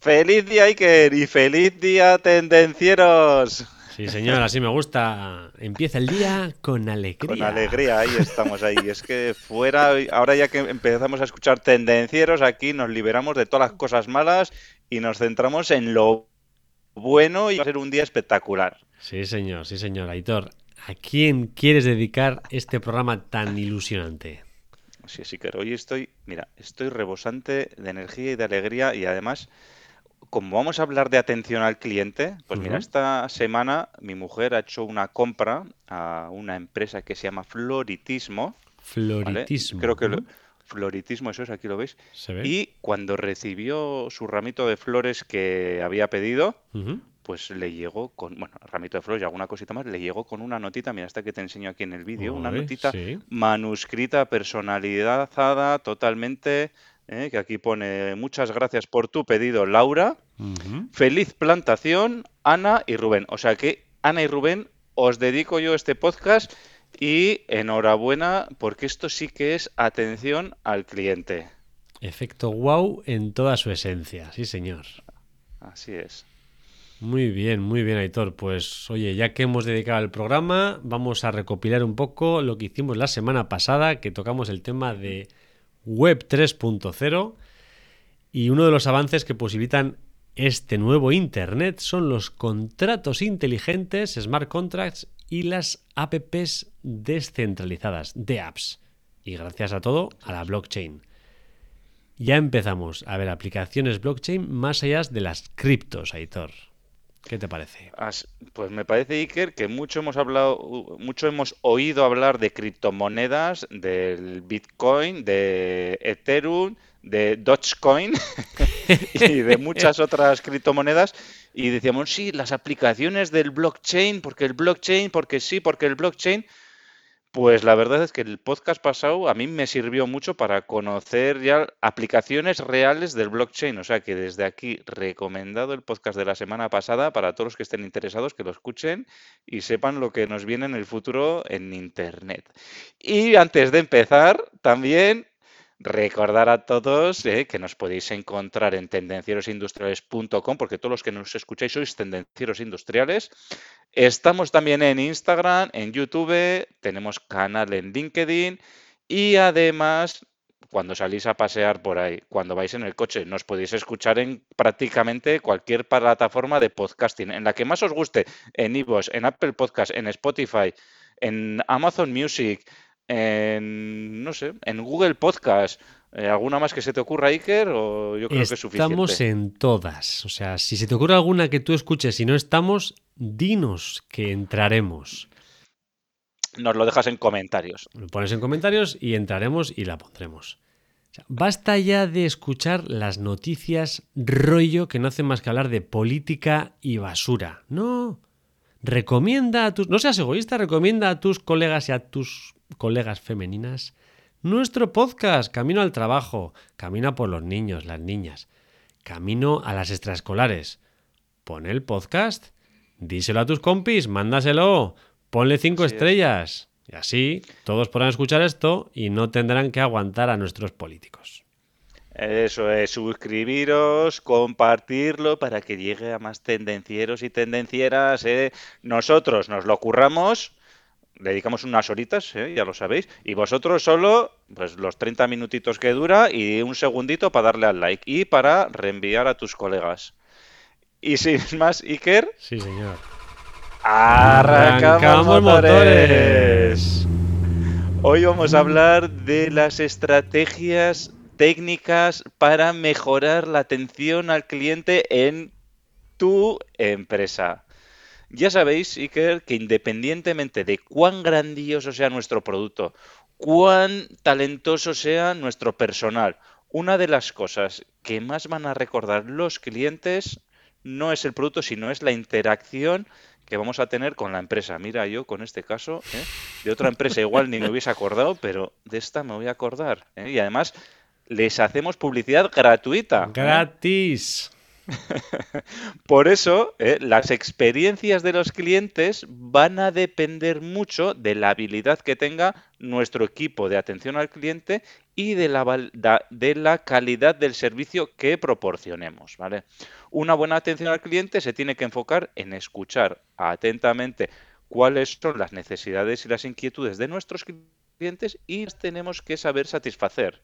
Feliz día Iker y feliz día tendencieros. Sí, señor, así me gusta. Empieza el día con alegría. Con alegría, ahí estamos ahí. Es que fuera, ahora ya que empezamos a escuchar tendencieros, aquí nos liberamos de todas las cosas malas y nos centramos en lo bueno y va a ser un día espectacular. Sí, señor, sí, señor. Aitor, ¿a quién quieres dedicar este programa tan ilusionante? Sí, sí, que hoy estoy, mira, estoy rebosante de energía y de alegría y además como vamos a hablar de atención al cliente, pues mira, esta semana mi mujer ha hecho una compra a una empresa que se llama Floritismo, ¿vale? Floritismo. Creo que lo-. Floritismo, eso es, aquí lo veis. ¿Se ve? Y cuando recibió su ramito de flores que había pedido, pues le llegó con, bueno, ramito de flores y alguna cosita más, le llegó con una notita, mira, esta que te enseño aquí en el vídeo, una notita sí. manuscrita, personalizada totalmente, ¿eh? que aquí pone muchas gracias por tu pedido, Laura. Feliz plantación, Ana y Rubén. O sea que, Ana y Rubén, os dedico yo este podcast y enhorabuena porque esto sí que es atención al cliente. Efecto wow en toda su esencia, sí, señor. Así es. Muy bien, muy bien, Aitor. Pues oye, ya que hemos dedicado el programa, vamos a recopilar un poco lo que hicimos la semana pasada, que tocamos el tema de Web 3.0 y uno de los avances que posibilitan este nuevo Internet son los contratos inteligentes, smart contracts y las apps descentralizadas de apps. Y gracias a todo, a la blockchain. Ya empezamos a ver aplicaciones blockchain más allá de las criptos, Aitor. ¿Qué te parece? Pues me parece, Iker, que mucho hemos hablado, mucho hemos oído hablar de criptomonedas, del Bitcoin, de Ethereum, de Dogecoin y de muchas otras criptomonedas. Y decíamos, sí, las aplicaciones del blockchain, porque el blockchain, porque sí, porque el blockchain. Pues la verdad es que el podcast pasado a mí me sirvió mucho para conocer ya aplicaciones reales del blockchain. O sea que desde aquí recomendado el podcast de la semana pasada para todos los que estén interesados que lo escuchen y sepan lo que nos viene en el futuro en Internet. Y antes de empezar, también recordar a todos eh, que nos podéis encontrar en tendencierosindustriales.com porque todos los que nos escucháis sois tendencieros industriales. Estamos también en Instagram, en YouTube, tenemos canal en LinkedIn y además cuando salís a pasear por ahí, cuando vais en el coche, nos podéis escuchar en prácticamente cualquier plataforma de podcasting, en la que más os guste, en iVoox, en Apple Podcast, en Spotify, en Amazon Music, en no sé, en Google Podcast. Eh, ¿Alguna más que se te ocurra, Iker? O yo creo que es Estamos suficiente. en todas. O sea, si se te ocurre alguna que tú escuches y no estamos, dinos que entraremos. Nos lo dejas en comentarios. Lo pones en comentarios y entraremos y la pondremos. O sea, basta ya de escuchar las noticias rollo que no hacen más que hablar de política y basura. No. Recomienda a tus. No seas egoísta, recomienda a tus colegas y a tus colegas femeninas nuestro podcast, Camino al Trabajo, Camino a por los niños, las niñas, Camino a las extraescolares. Pon el podcast, díselo a tus compis, mándaselo, ponle cinco Así es. estrellas. Y así todos podrán escuchar esto y no tendrán que aguantar a nuestros políticos. Eso es, suscribiros, compartirlo para que llegue a más tendencieros y tendencieras. ¿eh? Nosotros nos lo curramos, le dedicamos unas horitas, ¿eh? ya lo sabéis, y vosotros solo pues los 30 minutitos que dura y un segundito para darle al like y para reenviar a tus colegas. Y sin más, Iker, Sí, señor. arrancamos, Arrancamos motores. Hoy vamos a hablar de las estrategias técnicas para mejorar la atención al cliente en tu empresa. Ya sabéis, Iker, que independientemente de cuán grandioso sea nuestro producto, cuán talentoso sea nuestro personal una de las cosas que más van a recordar los clientes no es el producto, sino es la interacción que vamos a tener con la empresa. Mira, yo con este caso, ¿eh? de otra empresa igual ni me hubiese acordado, pero de esta me voy a acordar. ¿eh? Y además les hacemos publicidad gratuita. Gratis. Por eso, ¿eh? las experiencias de los clientes van a depender mucho de la habilidad que tenga nuestro equipo de atención al cliente y de la, de la calidad del servicio que proporcionemos. ¿vale? Una buena atención al cliente se tiene que enfocar en escuchar atentamente cuáles son las necesidades y las inquietudes de nuestros clientes y las tenemos que saber satisfacer.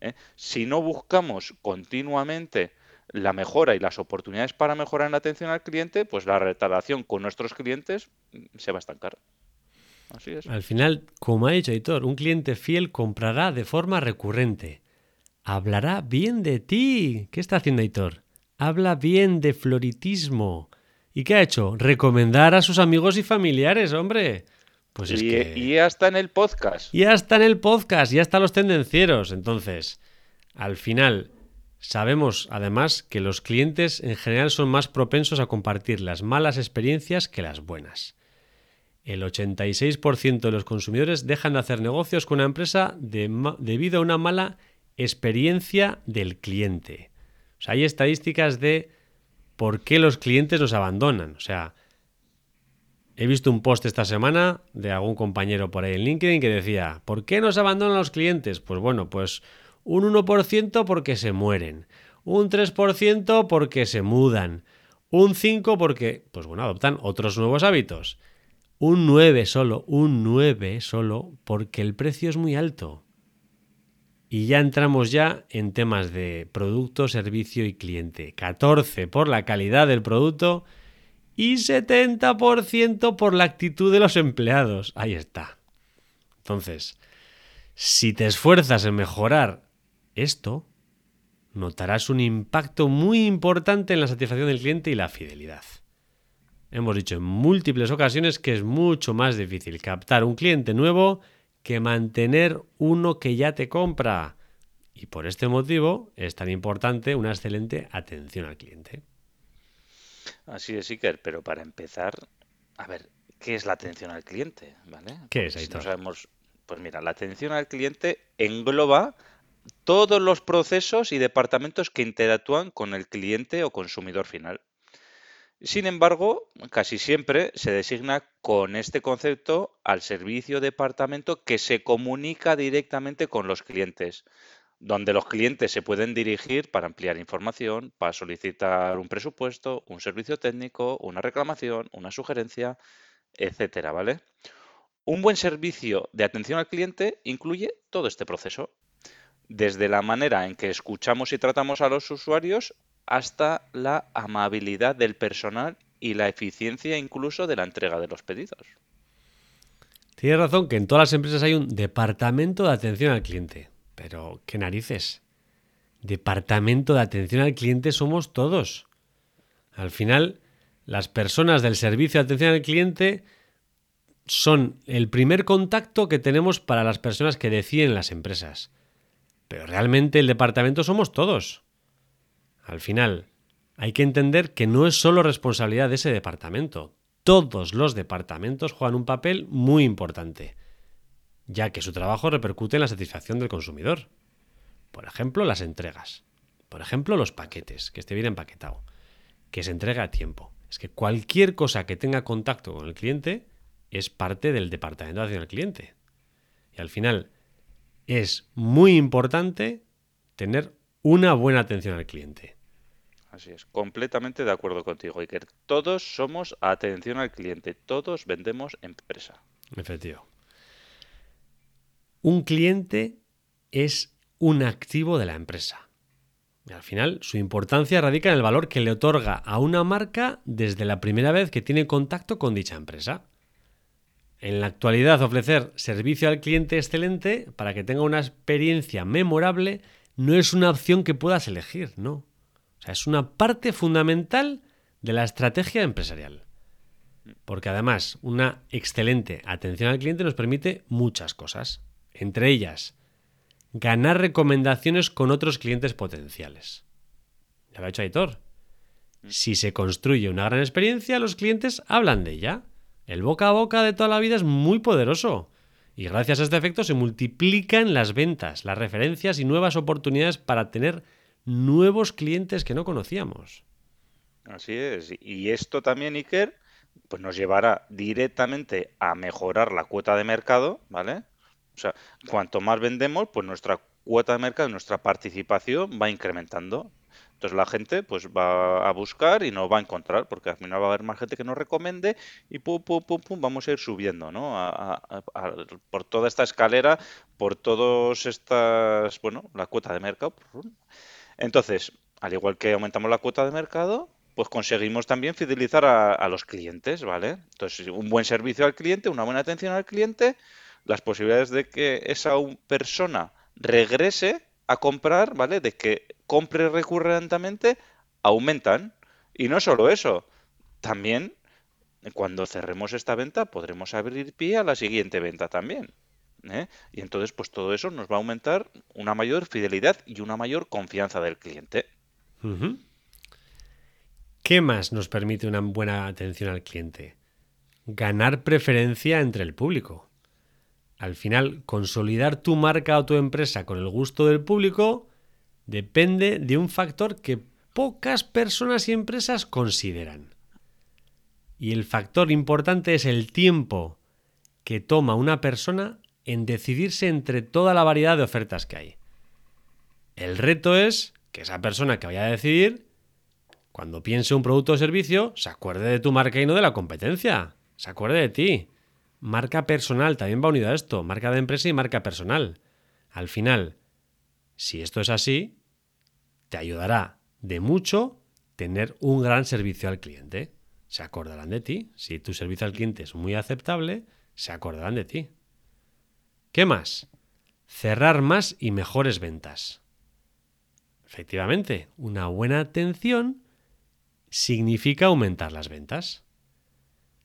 ¿Eh? Si no buscamos continuamente la mejora y las oportunidades para mejorar en la atención al cliente, pues la relación con nuestros clientes se va a estancar. Al final, como ha dicho Editor, un cliente fiel comprará de forma recurrente. Hablará bien de ti. ¿Qué está haciendo Editor? Habla bien de floritismo. ¿Y qué ha hecho? Recomendar a sus amigos y familiares, hombre. Pues es y, que... y hasta en el podcast. Y hasta en el podcast, y hasta los tendencieros. Entonces, al final, sabemos además que los clientes en general son más propensos a compartir las malas experiencias que las buenas. El 86% de los consumidores dejan de hacer negocios con una empresa de debido a una mala experiencia del cliente. O sea, hay estadísticas de por qué los clientes nos abandonan. O sea, he visto un post esta semana de algún compañero por ahí en LinkedIn que decía, ¿por qué nos abandonan los clientes? Pues bueno, pues un 1% porque se mueren, un 3% porque se mudan, un 5% porque, pues bueno, adoptan otros nuevos hábitos, un 9 solo, un 9 solo porque el precio es muy alto. Y ya entramos ya en temas de producto, servicio y cliente. 14 por la calidad del producto y 70% por la actitud de los empleados. Ahí está. Entonces, si te esfuerzas en mejorar esto, notarás un impacto muy importante en la satisfacción del cliente y la fidelidad. Hemos dicho en múltiples ocasiones que es mucho más difícil captar un cliente nuevo que mantener uno que ya te compra. Y por este motivo es tan importante una excelente atención al cliente. Así es, Iker, pero para empezar, a ver, ¿qué es la atención al cliente? ¿Vale? ¿Qué es, Si Aitor? no sabemos, pues mira, la atención al cliente engloba todos los procesos y departamentos que interactúan con el cliente o consumidor final. Sin embargo, casi siempre se designa con este concepto al servicio departamento que se comunica directamente con los clientes, donde los clientes se pueden dirigir para ampliar información, para solicitar un presupuesto, un servicio técnico, una reclamación, una sugerencia, etcétera, ¿vale? Un buen servicio de atención al cliente incluye todo este proceso, desde la manera en que escuchamos y tratamos a los usuarios hasta la amabilidad del personal y la eficiencia incluso de la entrega de los pedidos. Tienes razón que en todas las empresas hay un departamento de atención al cliente. Pero, ¿qué narices? Departamento de atención al cliente somos todos. Al final, las personas del servicio de atención al cliente son el primer contacto que tenemos para las personas que deciden las empresas. Pero realmente el departamento somos todos. Al final, hay que entender que no es solo responsabilidad de ese departamento. Todos los departamentos juegan un papel muy importante, ya que su trabajo repercute en la satisfacción del consumidor. Por ejemplo, las entregas. Por ejemplo, los paquetes, que esté bien empaquetado. Que se entregue a tiempo. Es que cualquier cosa que tenga contacto con el cliente es parte del departamento de atención al cliente. Y al final, es muy importante tener una buena atención al cliente. Así es, completamente de acuerdo contigo, Iker. Todos somos atención al cliente, todos vendemos empresa. Efectivo. Un cliente es un activo de la empresa. Al final, su importancia radica en el valor que le otorga a una marca desde la primera vez que tiene contacto con dicha empresa. En la actualidad, ofrecer servicio al cliente excelente para que tenga una experiencia memorable no es una opción que puedas elegir, no. O sea, es una parte fundamental de la estrategia empresarial. Porque además, una excelente atención al cliente nos permite muchas cosas. Entre ellas, ganar recomendaciones con otros clientes potenciales. Ya lo ha hecho Aitor. Si se construye una gran experiencia, los clientes hablan de ella. El boca a boca de toda la vida es muy poderoso. Y gracias a este efecto se multiplican las ventas, las referencias y nuevas oportunidades para tener nuevos clientes que no conocíamos. Así es. Y esto también, Iker, pues nos llevará directamente a mejorar la cuota de mercado, ¿vale? O sea, cuanto más vendemos, pues nuestra cuota de mercado, nuestra participación va incrementando. Entonces la gente pues va a buscar y nos va a encontrar, porque al final va a haber más gente que nos recomiende y pum, pum, pum, pum, vamos a ir subiendo, ¿no? por toda esta escalera, por todas estas, bueno, la cuota de mercado. Entonces, al igual que aumentamos la cuota de mercado, pues conseguimos también fidelizar a, a los clientes, ¿vale? Entonces, un buen servicio al cliente, una buena atención al cliente, las posibilidades de que esa persona regrese a comprar, ¿vale? De que compre recurrentemente, aumentan. Y no solo eso, también cuando cerremos esta venta podremos abrir pie a la siguiente venta también. ¿eh? Y entonces, pues todo eso nos va a aumentar una mayor fidelidad y una mayor confianza del cliente. ¿Qué más nos permite una buena atención al cliente? Ganar preferencia entre el público. Al final, consolidar tu marca o tu empresa con el gusto del público depende de un factor que pocas personas y empresas consideran. Y el factor importante es el tiempo que toma una persona en decidirse entre toda la variedad de ofertas que hay. El reto es que esa persona que vaya a decidir, cuando piense un producto o servicio, se acuerde de tu marca y no de la competencia. Se acuerde de ti. Marca personal también va unido a esto, marca de empresa y marca personal. Al final, si esto es así, te ayudará de mucho tener un gran servicio al cliente. Se acordarán de ti. Si tu servicio al cliente es muy aceptable, se acordarán de ti. ¿Qué más? Cerrar más y mejores ventas. Efectivamente, una buena atención significa aumentar las ventas.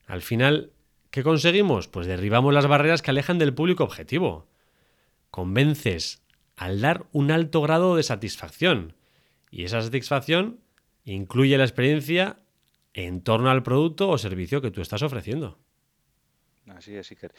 Al final, ¿Qué conseguimos? Pues derribamos las barreras que alejan del público objetivo. Convences al dar un alto grado de satisfacción. Y esa satisfacción incluye la experiencia en torno al producto o servicio que tú estás ofreciendo. Así es, Iker.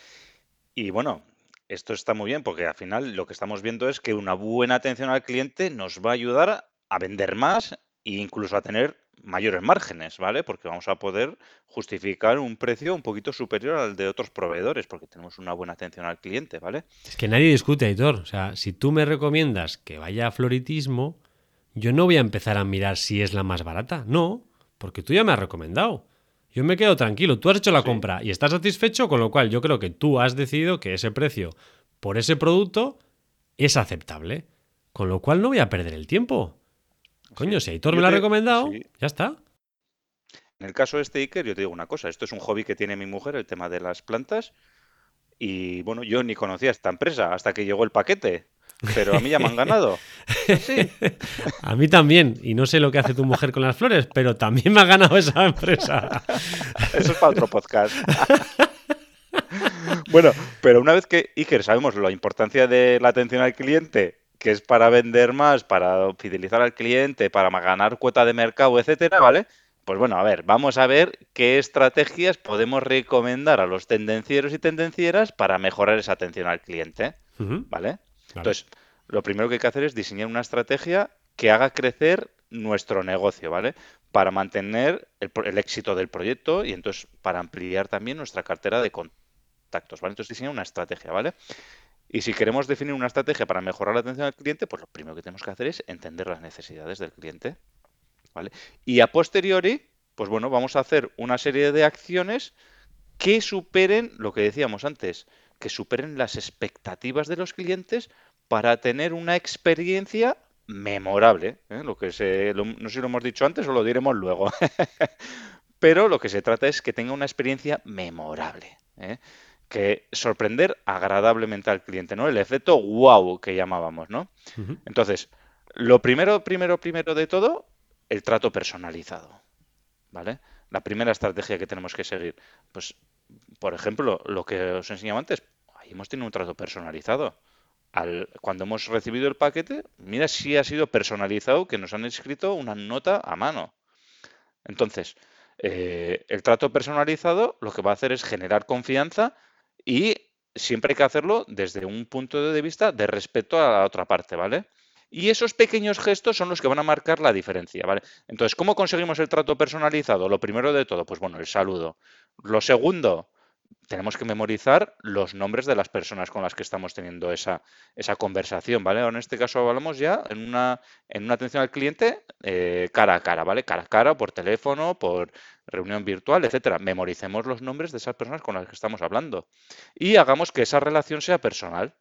Y bueno, esto está muy bien porque al final lo que estamos viendo es que una buena atención al cliente nos va a ayudar a vender más e incluso a tener mayores márgenes, ¿vale? Porque vamos a poder justificar un precio un poquito superior al de otros proveedores, porque tenemos una buena atención al cliente, ¿vale? Es que nadie discute, Aitor. O sea, si tú me recomiendas que vaya a floritismo, yo no voy a empezar a mirar si es la más barata. No, porque tú ya me has recomendado. Yo me quedo tranquilo, tú has hecho la compra y estás satisfecho, con lo cual yo creo que tú has decidido que ese precio por ese producto es aceptable. Con lo cual no voy a perder el tiempo. Coño, si Aitor me lo ha recomendado, ya está. En el caso de este Iker, yo te digo una cosa, esto es un hobby que tiene mi mujer, el tema de las plantas, y bueno, yo ni conocía esta empresa hasta que llegó el paquete, pero a mí ya me han ganado. Sí. A mí también, y no sé lo que hace tu mujer con las flores, pero también me ha ganado esa empresa. Eso es para otro podcast. Bueno, pero una vez que Iker sabemos la importancia de la atención al cliente que es para vender más, para fidelizar al cliente, para ganar cuota de mercado, etcétera, ¿vale? Pues bueno, a ver, vamos a ver qué estrategias podemos recomendar a los tendencieros y tendencieras para mejorar esa atención al cliente, ¿vale? Entonces, lo primero que hay que hacer es diseñar una estrategia que haga crecer nuestro negocio, ¿vale? Para mantener el, el, éxito del proyecto y entonces para ampliar también nuestra cartera de contactos, ¿vale? Entonces diseñar una estrategia, ¿vale? Y si queremos definir una estrategia para mejorar la atención al cliente, pues lo primero que tenemos que hacer es entender las necesidades del cliente. ¿vale? Y a posteriori, pues bueno, vamos a hacer una serie de acciones que superen lo que decíamos antes, que superen las expectativas de los clientes para tener una experiencia memorable. ¿eh? Lo que se, no sé si lo hemos dicho antes o lo diremos luego. Pero lo que se trata es que tenga una experiencia memorable. ¿eh? Que sorprender agradablemente al cliente, ¿no? El efecto wow que llamábamos, ¿no? Entonces, lo primero, primero, primero de todo, el trato personalizado, ¿vale? La primera estrategia que tenemos que seguir. Pues, por ejemplo, lo que os enseñaba antes, ahí hemos tenido un trato personalizado. al, cuando hemos recibido el paquete, mira si ha sido personalizado, que nos han escrito una nota a mano. Entonces, eh, el trato personalizado lo que va a hacer es generar confianza y siempre hay que hacerlo desde un punto de vista de respeto a la otra parte, ¿vale? Y esos pequeños gestos son los que van a marcar la diferencia, ¿vale? Entonces, ¿cómo conseguimos el trato personalizado? Lo primero de todo, pues bueno, el saludo. Lo segundo, tenemos que memorizar los nombres de las personas con las que estamos teniendo esa, esa conversación, ¿vale? En este caso hablamos ya en una, en una atención al cliente eh, cara a cara, ¿vale? Cara a cara, por teléfono, por reunión virtual, etcétera. Memoricemos los nombres de esas personas con las que estamos hablando y hagamos que esa relación sea personal.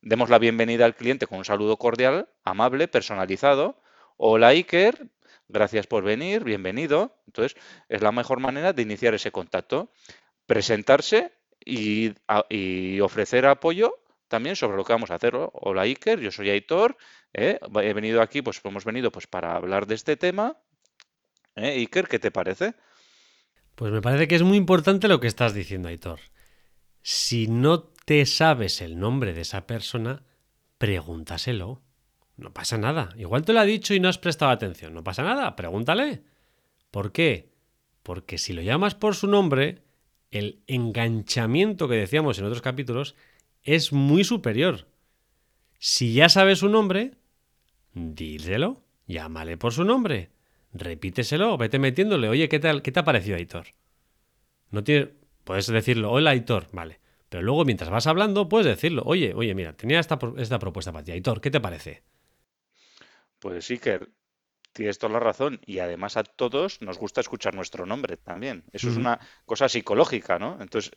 Demos la bienvenida al cliente con un saludo cordial, amable, personalizado. Hola Iker, gracias por venir, bienvenido. Entonces, es la mejor manera de iniciar ese contacto presentarse y, ofrecer apoyo también sobre lo que vamos a hacer. Hola Iker, yo soy Aitor, ¿eh? he venido aquí, pues hemos venido pues para hablar de este tema. ¿Eh? Iker, ¿qué te parece? Pues me parece que es muy importante lo que estás diciendo, Aitor. Si no te sabes el nombre de esa persona, pregúntaselo. No pasa nada. Igual te lo ha dicho y no has prestado atención. No pasa nada. Pregúntale. ¿Por qué? Porque si lo llamas por su nombre, el enganchamiento que decíamos en otros capítulos es muy superior. Si ya sabes su nombre, díselo, llámale por su nombre, repíteselo, vete metiéndole, oye, ¿qué tal, qué te ha parecido, Aitor? No tiene, puedes decirlo, hola, Aitor, vale. Pero luego, mientras vas hablando, puedes decirlo, oye, oye, mira, tenía esta, esta propuesta para ti, Aitor, ¿qué te parece? Pues sí, que Tienes toda la razón. Y además a todos nos gusta escuchar nuestro nombre también. Eso es una cosa psicológica, ¿no? Entonces,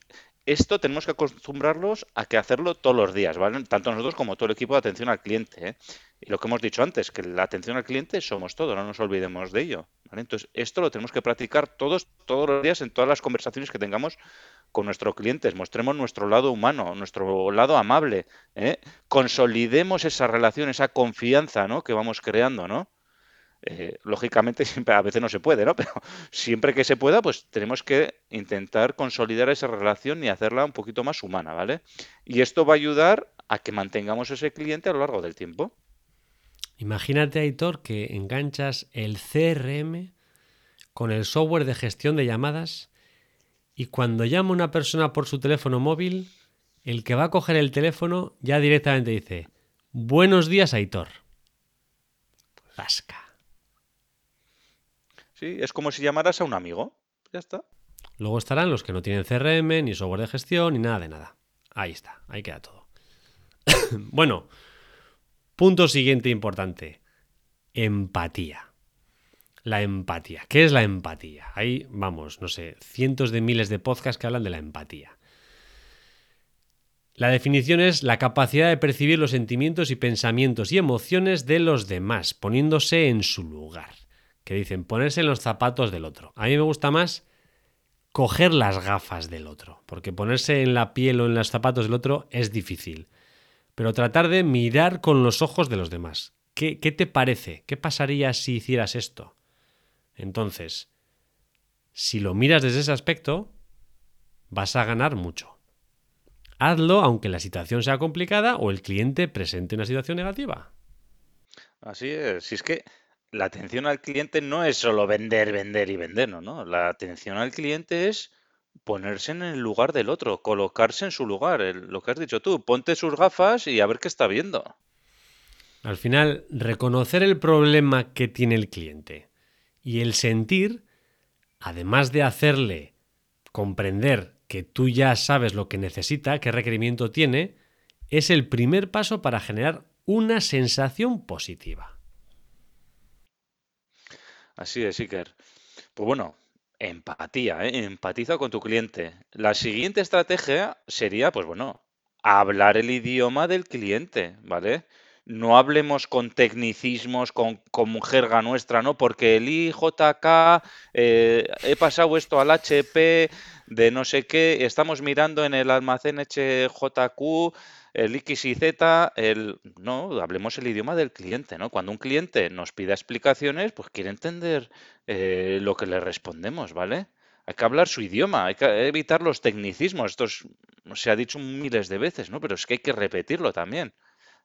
esto tenemos que acostumbrarlos a que hacerlo todos los días, ¿vale? Tanto nosotros como todo el equipo de atención al cliente. ¿eh? Y lo que hemos dicho antes, que la atención al cliente somos todos, no nos olvidemos de ello. ¿vale? Entonces, esto lo tenemos que practicar todos, todos los días en todas las conversaciones que tengamos con nuestros clientes. Mostremos nuestro lado humano, nuestro lado amable. ¿eh? Consolidemos esa relación, esa confianza ¿no? que vamos creando, ¿no? Eh, lógicamente siempre a veces no se puede, ¿no? Pero siempre que se pueda, pues tenemos que intentar consolidar esa relación y hacerla un poquito más humana, ¿vale? Y esto va a ayudar a que mantengamos ese cliente a lo largo del tiempo. Imagínate, Aitor, que enganchas el CRM con el software de gestión de llamadas y cuando llama una persona por su teléfono móvil, el que va a coger el teléfono ya directamente dice, buenos días, Aitor. Vasca. Es como si llamaras a un amigo. Ya está. Luego estarán los que no tienen CRM, ni software de gestión, ni nada de nada. Ahí está, ahí queda todo. bueno, punto siguiente importante. Empatía. La empatía. ¿Qué es la empatía? Ahí, vamos, no sé, cientos de miles de podcasts que hablan de la empatía. La definición es la capacidad de percibir los sentimientos y pensamientos y emociones de los demás, poniéndose en su lugar que dicen ponerse en los zapatos del otro. A mí me gusta más coger las gafas del otro, porque ponerse en la piel o en los zapatos del otro es difícil. Pero tratar de mirar con los ojos de los demás. ¿Qué, qué te parece? ¿Qué pasaría si hicieras esto? Entonces, si lo miras desde ese aspecto, vas a ganar mucho. Hazlo aunque la situación sea complicada o el cliente presente una situación negativa. Así es. Si es que la atención al cliente no es solo vender, vender y vender, ¿no? La atención al cliente es ponerse en el lugar del otro, colocarse en su lugar, lo que has dicho tú, ponte sus gafas y a ver qué está viendo. Al final, reconocer el problema que tiene el cliente y el sentir, además de hacerle comprender que tú ya sabes lo que necesita, qué requerimiento tiene, es el primer paso para generar una sensación positiva. Así es, Iker. Pues bueno, empatía, ¿eh? Empatiza con tu cliente. La siguiente estrategia sería, pues bueno, hablar el idioma del cliente, ¿vale? No hablemos con tecnicismos, con, jerga nuestra, ¿no? Porque el IJK, eh, he pasado esto al HP de no sé qué, estamos mirando en el almacén HJQ el X y Z, el, no, hablemos el idioma del cliente, ¿no? Cuando un cliente nos pida explicaciones, pues quiere entender eh, lo que le respondemos, ¿vale? Hay que hablar su idioma, hay que evitar los tecnicismos. Esto se ha dicho miles de veces, ¿no? Pero es que hay que repetirlo también.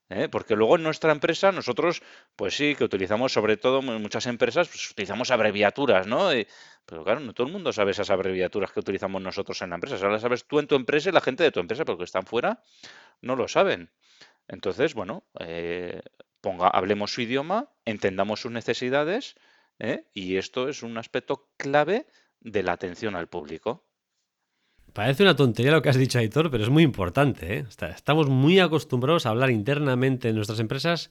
¿Eh? Porque luego en nuestra empresa nosotros, pues sí, que utilizamos sobre todo muchas empresas, pues utilizamos abreviaturas, ¿no? pero claro, no todo el mundo sabe esas abreviaturas que utilizamos nosotros en la empresa. Ahora las sabes tú en tu empresa y la gente de tu empresa, porque están fuera, no lo saben. Entonces, bueno, eh, ponga, hablemos su idioma, entendamos sus necesidades, ¿eh? y esto es un aspecto clave de la atención al público. Parece una tontería lo que has dicho, Aitor, pero es muy importante. ¿eh? Estamos muy acostumbrados a hablar internamente en nuestras empresas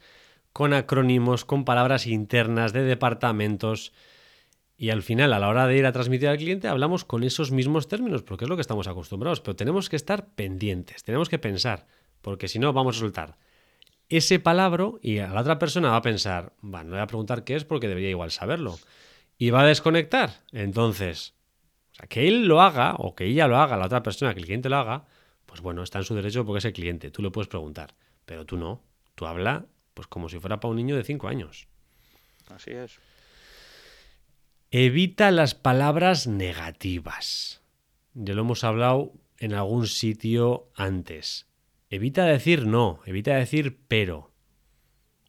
con acrónimos, con palabras internas de departamentos. Y al final, a la hora de ir a transmitir al cliente, hablamos con esos mismos términos, porque es lo que estamos acostumbrados. Pero tenemos que estar pendientes, tenemos que pensar, porque si no, vamos a soltar ese palabra y a la otra persona va a pensar, bueno, no voy a preguntar qué es porque debería igual saberlo. Y va a desconectar. Entonces, o sea, que él lo haga o que ella lo haga, la otra persona, que el cliente lo haga, pues bueno, está en su derecho porque es el cliente, tú le puedes preguntar, pero tú no, tú habla pues como si fuera para un niño de 5 años. Así es. Evita las palabras negativas. Ya lo hemos hablado en algún sitio antes. Evita decir no, evita decir pero.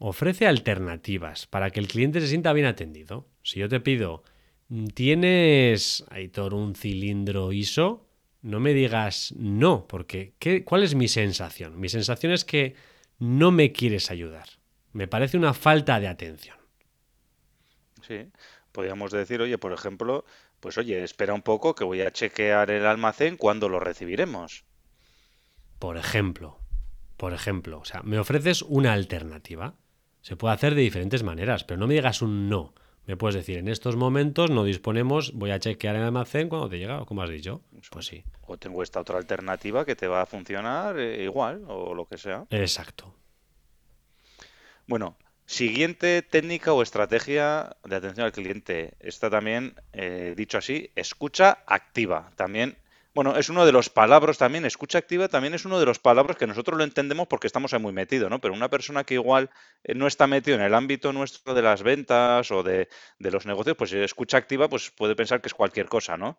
Ofrece alternativas para que el cliente se sienta bien atendido. Si yo te pido ¿Tienes, Aitor, un cilindro ISO? No me digas no, porque ¿qué, ¿cuál es mi sensación? Mi sensación es que no me quieres ayudar. Me parece una falta de atención. Sí, podríamos decir, oye, por ejemplo, pues oye, espera un poco que voy a chequear el almacén cuando lo recibiremos. Por ejemplo, por ejemplo, o sea, me ofreces una alternativa. Se puede hacer de diferentes maneras, pero no me digas un no. Me puedes decir, en estos momentos no disponemos, voy a chequear el almacén cuando te llega, como has dicho. Pues sí. O tengo esta otra alternativa que te va a funcionar eh, igual, o lo que sea. Exacto. Bueno, siguiente técnica o estrategia de atención al cliente. Esta también, eh, dicho así, escucha activa. También bueno, es uno de los palabras también, escucha activa también es uno de los palabras que nosotros lo entendemos porque estamos ahí muy metidos, ¿no? Pero una persona que igual eh, no está metido en el ámbito nuestro de las ventas o de, los negocios, pues escucha activa, pues puede pensar que es cualquier cosa, ¿no?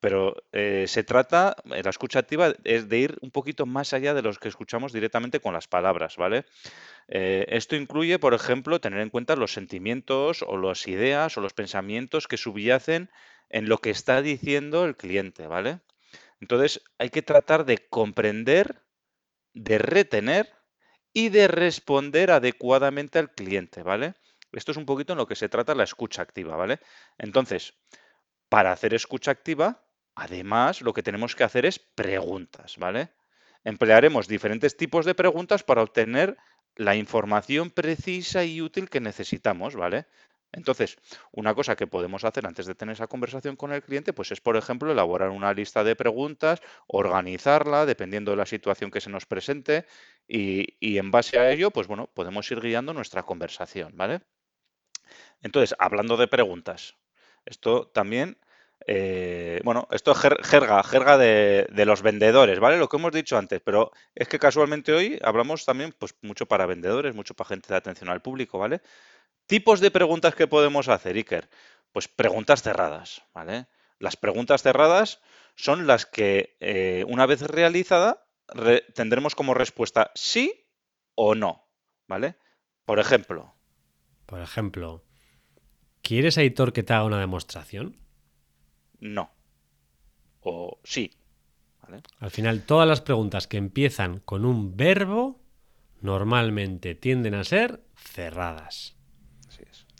Pero eh, se trata, eh, la escucha activa es de ir un poquito más allá de los que escuchamos directamente con las palabras, ¿vale? esto incluye, por ejemplo, tener en cuenta los sentimientos o las ideas o los pensamientos que subyacen en lo que está diciendo el cliente, ¿vale? Entonces hay que tratar de comprender, de retener y de responder adecuadamente al cliente, ¿vale? Esto es un poquito en lo que se trata la escucha activa, ¿vale? Entonces, para hacer escucha activa, además lo que tenemos que hacer es preguntas, ¿vale? Emplearemos diferentes tipos de preguntas para obtener la información precisa y útil que necesitamos, ¿vale? Entonces, una cosa que podemos hacer antes de tener esa conversación con el cliente, pues es, por ejemplo, elaborar una lista de preguntas, organizarla, dependiendo de la situación que se nos presente, y, en base a ello, pues bueno, podemos ir guiando nuestra conversación, ¿vale? Entonces, hablando de preguntas, esto también, eh, bueno, esto es jerga, jerga de, de, los vendedores, ¿vale? Lo que hemos dicho antes, pero es que casualmente hoy hablamos también, pues mucho para vendedores, mucho para gente de atención al público, ¿vale? Tipos de preguntas que podemos hacer, Iker. Pues preguntas cerradas, ¿vale? Las preguntas cerradas son las que, eh, una vez realizada, tendremos como respuesta sí o no, ¿vale? Por ejemplo. Por ejemplo, ¿quieres, Aitor, que te haga una demostración? No. O sí. Al final, todas las preguntas que empiezan con un verbo normalmente tienden a ser cerradas.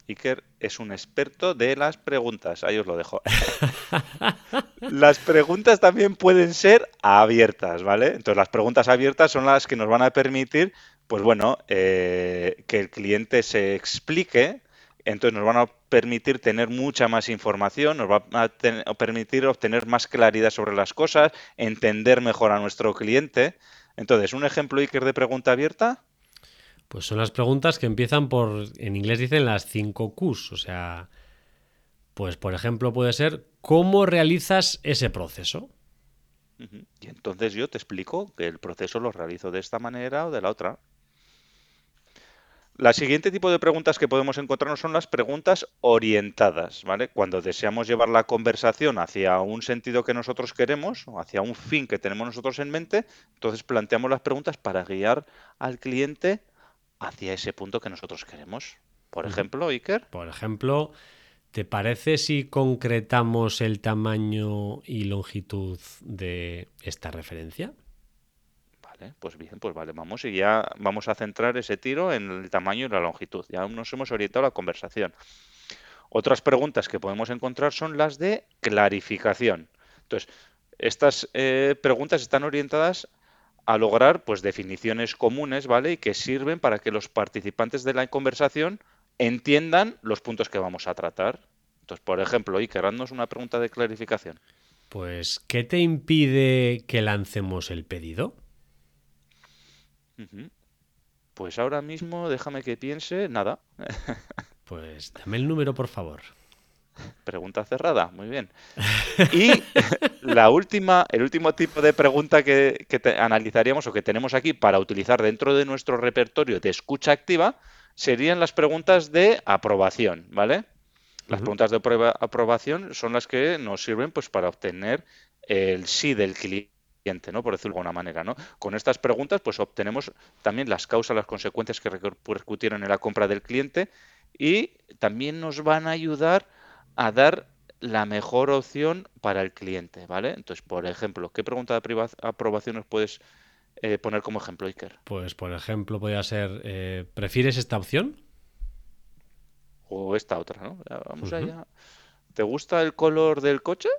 Iker es un experto de las preguntas. Ahí os lo dejo. las preguntas también pueden ser abiertas, ¿vale? Entonces las preguntas abiertas son las que nos van a permitir, pues bueno, eh, que el cliente se explique. Entonces nos van a permitir tener mucha más información, nos va a, a permitir obtener más claridad sobre las cosas, entender mejor a nuestro cliente. Entonces, un ejemplo Iker de pregunta abierta. Pues son las preguntas que empiezan por, en inglés dicen las 5 Qs, o sea, pues por ejemplo puede ser, ¿cómo realizas ese proceso? Y entonces yo te explico que el proceso lo realizo de esta manera o de la otra. La siguiente tipo de preguntas que podemos encontrarnos son las preguntas orientadas, ¿vale? Cuando deseamos llevar la conversación hacia un sentido que nosotros queremos, o hacia un fin que tenemos nosotros en mente, entonces planteamos las preguntas para guiar al cliente hacia ese punto que nosotros queremos. Por ejemplo, Iker. Por ejemplo, ¿te parece si concretamos el tamaño y longitud de esta referencia? pues bien, pues vale, vamos y ya vamos a centrar ese tiro en el tamaño y la longitud. Ya nos hemos orientado a la conversación. Otras preguntas que podemos encontrar son las de clarificación. Entonces, estas eh, preguntas están orientadas a lograr pues definiciones comunes, ¿vale? Y que sirven para que los participantes de la conversación entiendan los puntos que vamos a tratar. Entonces, por ejemplo, Iker, haznos una pregunta de clarificación. Pues, ¿qué te impide que lancemos el pedido? Pues ahora mismo déjame que piense, nada. Pues dame el número, por favor. Pregunta cerrada, muy bien. Y la última, el último tipo de pregunta que, analizaríamos o que tenemos aquí para utilizar dentro de nuestro repertorio de escucha activa serían las preguntas de aprobación, ¿vale? Las preguntas de aprobación son las que nos sirven pues para obtener el sí del cliente ¿no? Por decirlo de alguna manera, ¿no? Con estas preguntas, pues obtenemos también las causas, las consecuencias que repercutieron en la compra del cliente y también nos van a ayudar a dar la mejor opción para el cliente, ¿vale? Entonces, por ejemplo, ¿qué pregunta de aprobación nos puedes eh, poner como ejemplo, Iker? Pues, por ejemplo, podría ser, eh, ¿prefieres esta opción? O esta otra, ¿no? Vamos allá. ¿Te gusta el color del coche?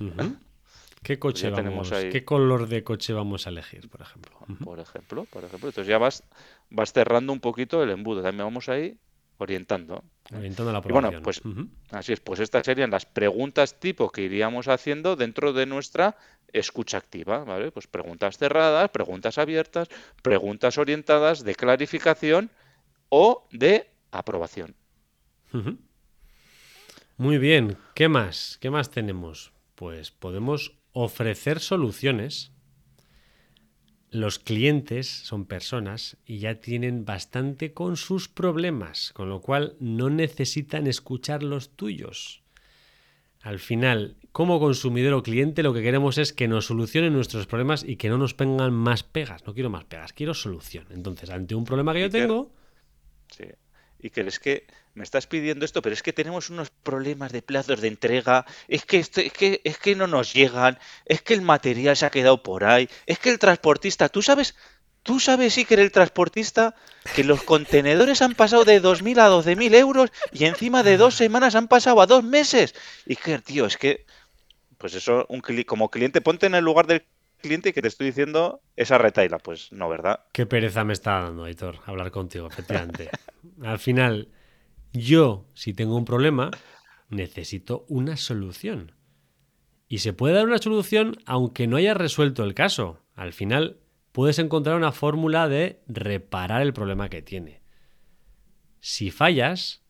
¿Qué coche vamos, ¿Qué color de coche vamos a elegir, por ejemplo? Por ejemplo, por ejemplo. Entonces ya vas, vas cerrando un poquito el embudo. También vamos ahí orientando. Orientando la y bueno, pues así es. Pues estas serían las preguntas tipo que iríamos haciendo dentro de nuestra escucha activa, ¿vale? Pues preguntas cerradas, preguntas abiertas, preguntas orientadas de clarificación o de aprobación. Muy bien. ¿Qué más? ¿Qué más tenemos? Pues podemos ofrecer soluciones. Los clientes son personas y ya tienen bastante con sus problemas, con lo cual no necesitan escuchar los tuyos. Al final, como consumidor o cliente, lo que queremos es que nos solucionen nuestros problemas y que no nos pongan más pegas. No quiero más pegas, quiero solución. Entonces, ante un problema que yo tengo. Sí. Y que es que me estás pidiendo esto, pero es que tenemos unos problemas de plazos de entrega, es que, esto, es que, es que no nos llegan, es que el material se ha quedado por ahí, es que el transportista, tú sabes, tú sabes sí que el transportista, que los contenedores han pasado de 2.000 a 12.000 euros y encima de dos semanas han pasado a dos meses. Y que, tío, es que, pues eso, un, como cliente, ponte en el lugar del cliente que te estoy diciendo esa retaila. Pues no, ¿verdad? Qué pereza me está dando, Aitor, hablar contigo, efectivamente. Al final, yo, si tengo un problema, necesito una solución. Y se puede dar una solución aunque no hayas resuelto el caso. Al final, puedes encontrar una fórmula de reparar el problema que tiene. Si fallas,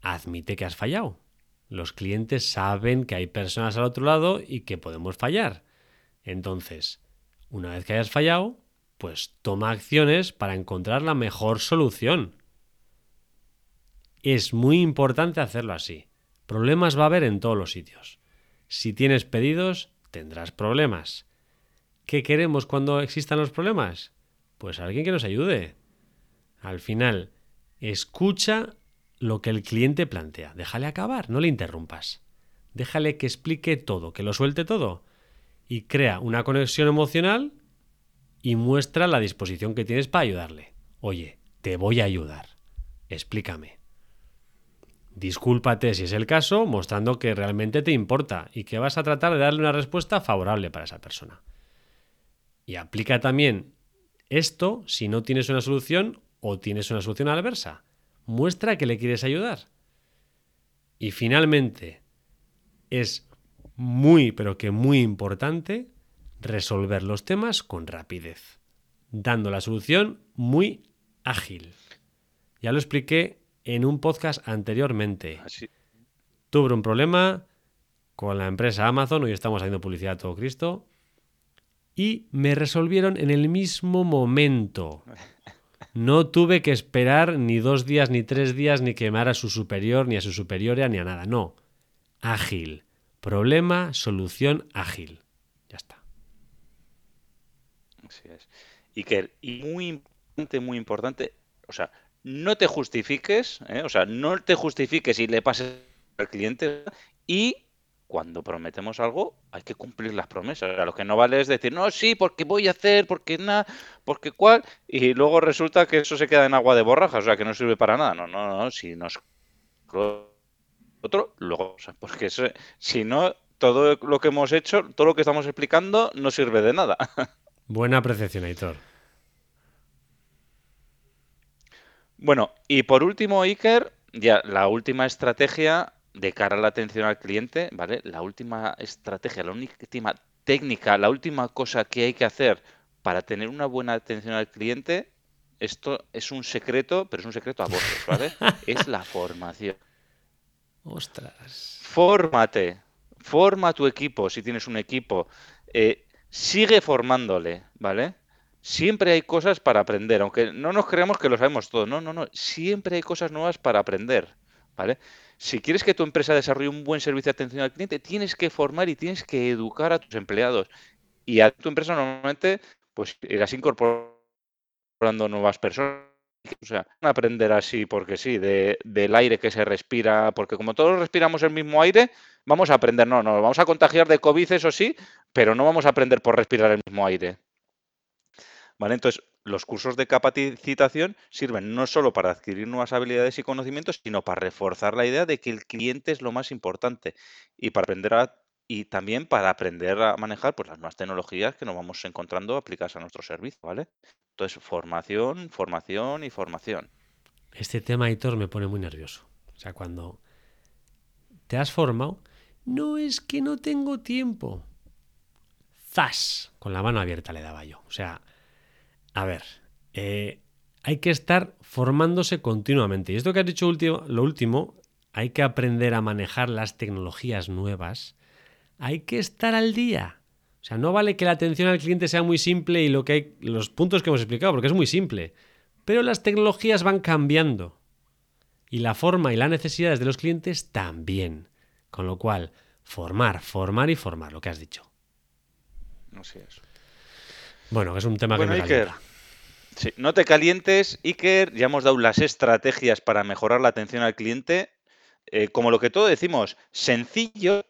admite que has fallado. Los clientes saben que hay personas al otro lado y que podemos fallar. Entonces, una vez que hayas fallado, pues toma acciones para encontrar la mejor solución. Es muy importante hacerlo así. Problemas va a haber en todos los sitios. Si tienes pedidos, tendrás problemas. ¿Qué queremos cuando existan los problemas? Pues alguien que nos ayude. Al final, escucha lo que el cliente plantea. Déjale acabar, no le interrumpas. Déjale que explique todo, que lo suelte todo. Y crea una conexión emocional y muestra la disposición que tienes para ayudarle. Oye, te voy a ayudar. Explícame. Discúlpate si es el caso, mostrando que realmente te importa y que vas a tratar de darle una respuesta favorable para esa persona. Y aplica también esto si no tienes una solución o tienes una solución adversa. Muestra que le quieres ayudar. Y finalmente, es muy, pero que muy importante resolver los temas con rapidez, dando la solución muy ágil. Ya lo expliqué en un podcast anteriormente. Así. Tuve un problema con la empresa Amazon, hoy estamos haciendo publicidad a todo Cristo, y me resolvieron en el mismo momento. No tuve que esperar ni dos días, ni tres días, ni quemar a su superior, ni a su superiora, ni a nada. No. Ágil. Problema, solución, ágil. Ya está. Así es. Y que y muy importante, muy importante, o sea, no te justifiques, ¿eh? o sea, no te justifiques y le pases al cliente y cuando prometemos algo hay que cumplir las promesas. O sea, lo que no vale es decir, no, sí, porque voy a hacer, porque nada, porque cuál, y luego resulta que eso se queda en agua de borraja, o sea, que no sirve para nada. No, no, no, si nos otro, luego, o sea, porque si no, todo lo que hemos hecho, todo lo que estamos explicando no sirve de nada. Buena apreciación, Aitor. Bueno, y por último, Iker, ya la última estrategia de cara a la atención al cliente, ¿vale? La última estrategia, la última técnica, la última cosa que hay que hacer para tener una buena atención al cliente, esto es un secreto, pero es un secreto a voces, ¿vale? es la formación. Ostras. Fórmate, forma tu equipo si tienes un equipo. Eh, sigue formándole, ¿vale? Siempre hay cosas para aprender, aunque no nos creamos que lo sabemos todo. No, no, no. Siempre hay cosas nuevas para aprender. ¿Vale? Si quieres que tu empresa desarrolle un buen servicio de atención al cliente, tienes que formar y tienes que educar a tus empleados. Y a tu empresa normalmente, pues irás incorporando nuevas personas. O sea, aprender así porque sí, del aire que se respira, porque como todos respiramos el mismo aire, vamos a aprender, no, no, vamos a contagiar de COVID, eso sí, pero no vamos a aprender por respirar el mismo aire. ¿Vale? Entonces, los cursos de capacitación sirven no solo para adquirir nuevas habilidades y conocimientos, sino para reforzar la idea de que el cliente es lo más importante y para aprender a, y también para aprender a manejar pues, las nuevas tecnologías que nos vamos encontrando aplicadas a nuestro servicio, ¿vale? Entonces, formación, formación y formación. Este tema, Hitor, me pone muy nervioso. O sea, cuando te has formado, no es que no tengo tiempo. ¡Zas! Con la mano abierta le daba yo. O sea, a ver, eh, hay que estar formándose continuamente. Y esto que has dicho último, lo último, hay que aprender a manejar las tecnologías nuevas. Hay que estar al día. O sea, no vale que la atención al cliente sea muy simple y lo que hay, los puntos que hemos explicado, porque es muy simple. Pero las tecnologías van cambiando. Y la forma y las necesidades de los clientes también. Con lo cual, formar, formar y formar, lo que has dicho. Así es. Bueno, es un tema que me Iker, sí, no te calientes, Iker. Ya hemos dado las estrategias para mejorar la atención al cliente. Eh, como lo que todo decimos, sencillo,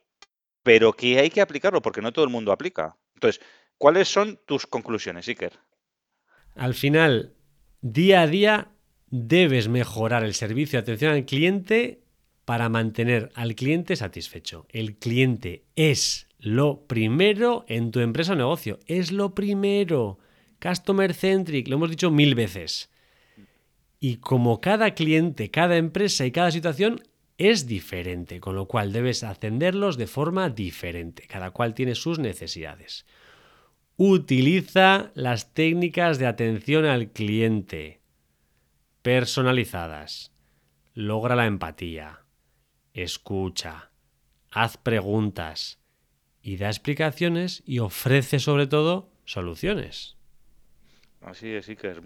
pero que hay que aplicarlo porque no todo el mundo aplica. Entonces, ¿cuáles son tus conclusiones, Iker? Al final, día a día, debes mejorar el servicio de atención al cliente para mantener al cliente satisfecho. El cliente es lo primero en tu empresa o negocio. Es lo primero. Customer centric, lo hemos dicho mil veces. Y como cada cliente, cada empresa y cada situación es diferente, con lo cual debes atenderlos de forma diferente. Cada cual tiene sus necesidades. Utiliza las técnicas de atención al cliente personalizadas. Logra la empatía. Escucha. Haz preguntas y da explicaciones y ofrece sobre todo soluciones. Así es, sí que es,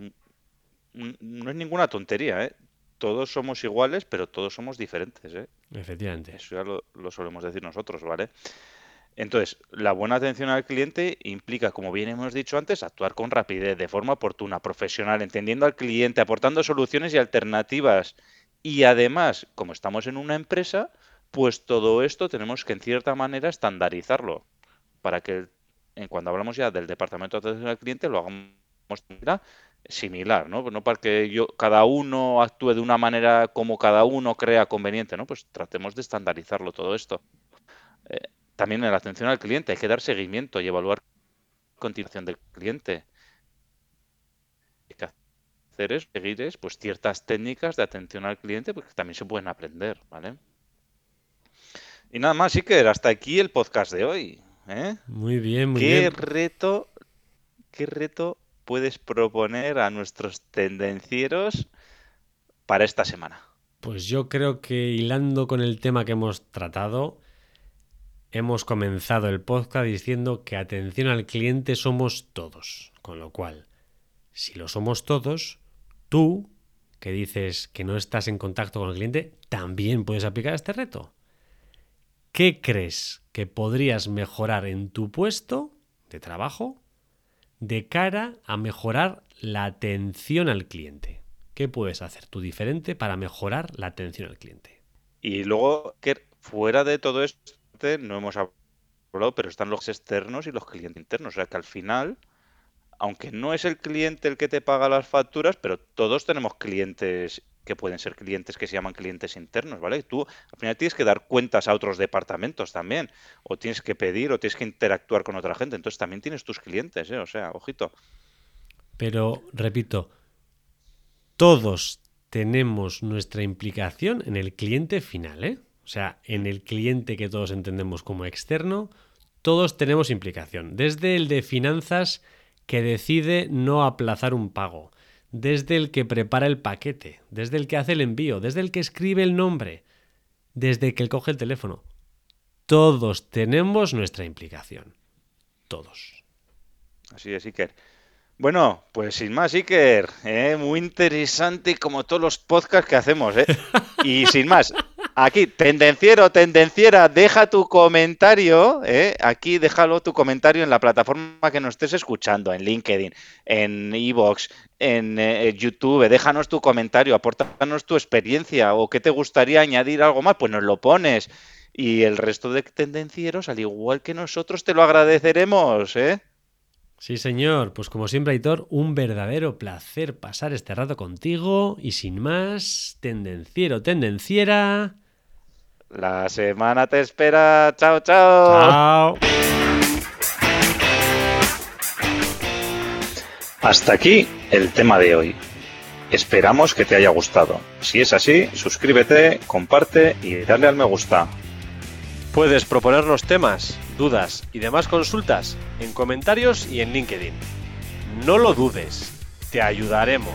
no es ninguna tontería, ¿eh? Todos somos iguales, pero todos somos diferentes, ¿eh? Efectivamente. Eso ya lo, lo solemos decir nosotros, ¿vale? Entonces, la buena atención al cliente implica, como bien hemos dicho antes, actuar con rapidez, de forma oportuna, profesional, entendiendo al cliente, aportando soluciones y alternativas. Y además, como estamos en una empresa, pues todo esto tenemos que en cierta manera estandarizarlo para que cuando hablamos ya del departamento de atención al cliente lo hagamos de manera similar, ¿no? No para que yo cada uno actúe de una manera como cada uno crea conveniente, ¿no? Pues tratemos de estandarizarlo todo esto. Eh, también en la atención al cliente hay que dar seguimiento y evaluar la continuación del cliente. Hay que hacer es seguir pues ciertas técnicas de atención al cliente porque también se pueden aprender, ¿vale? Y nada más, Iker, hasta aquí el podcast de hoy. ¿eh? Muy bien, muy ¿Qué bien. Reto, ¿Qué reto puedes proponer a nuestros tendencieros para esta semana? Pues yo creo que hilando con el tema que hemos tratado, hemos comenzado el podcast diciendo que atención al cliente somos todos. Con lo cual, si lo somos todos, tú, que dices que no estás en contacto con el cliente, también puedes aplicar este reto. ¿Qué crees que podrías mejorar en tu puesto de trabajo de cara a mejorar la atención al cliente? ¿Qué puedes hacer tú diferente para mejorar la atención al cliente? Y luego, que fuera de todo esto, no hemos hablado, pero están los externos y los clientes internos. O sea que al final, aunque no es el cliente el que te paga las facturas, pero todos tenemos clientes que pueden ser clientes que se llaman clientes internos, ¿vale? Tú al final tienes que dar cuentas a otros departamentos también, o tienes que pedir, o tienes que interactuar con otra gente, entonces también tienes tus clientes, ¿eh? O sea, ojito. Pero, repito, todos tenemos nuestra implicación en el cliente final, ¿eh? O sea, en el cliente que todos entendemos como externo, todos tenemos implicación. Desde el de finanzas que decide no aplazar un pago, desde el que prepara el paquete, desde el que hace el envío, desde el que escribe el nombre, desde el que coge el teléfono. Todos tenemos nuestra implicación. Todos. Así es, Iker. Bueno, pues sin más, Iker, ¿eh? muy interesante como todos los podcasts que hacemos. ¿eh? Y sin más, Aquí, tendenciero, tendenciera, deja tu comentario, ¿eh? aquí déjalo tu comentario en la plataforma que nos estés escuchando, en LinkedIn, en Evox, en eh, YouTube, déjanos tu comentario, apórtanos tu experiencia o qué te gustaría añadir algo más, pues nos lo pones. Y el resto de tendencieros, al igual que nosotros, te lo agradeceremos, ¿eh? Sí, señor. Pues como siempre, Aitor, un verdadero placer pasar este rato contigo. Y sin más, tendenciero, tendenciera. La semana te espera. Chao, chao. Chao. Hasta aquí el tema de hoy. Esperamos que te haya gustado. Si es así, suscríbete, comparte y dale al me gusta. Puedes proponernos temas, dudas y demás consultas en comentarios y en LinkedIn. No lo dudes, te ayudaremos.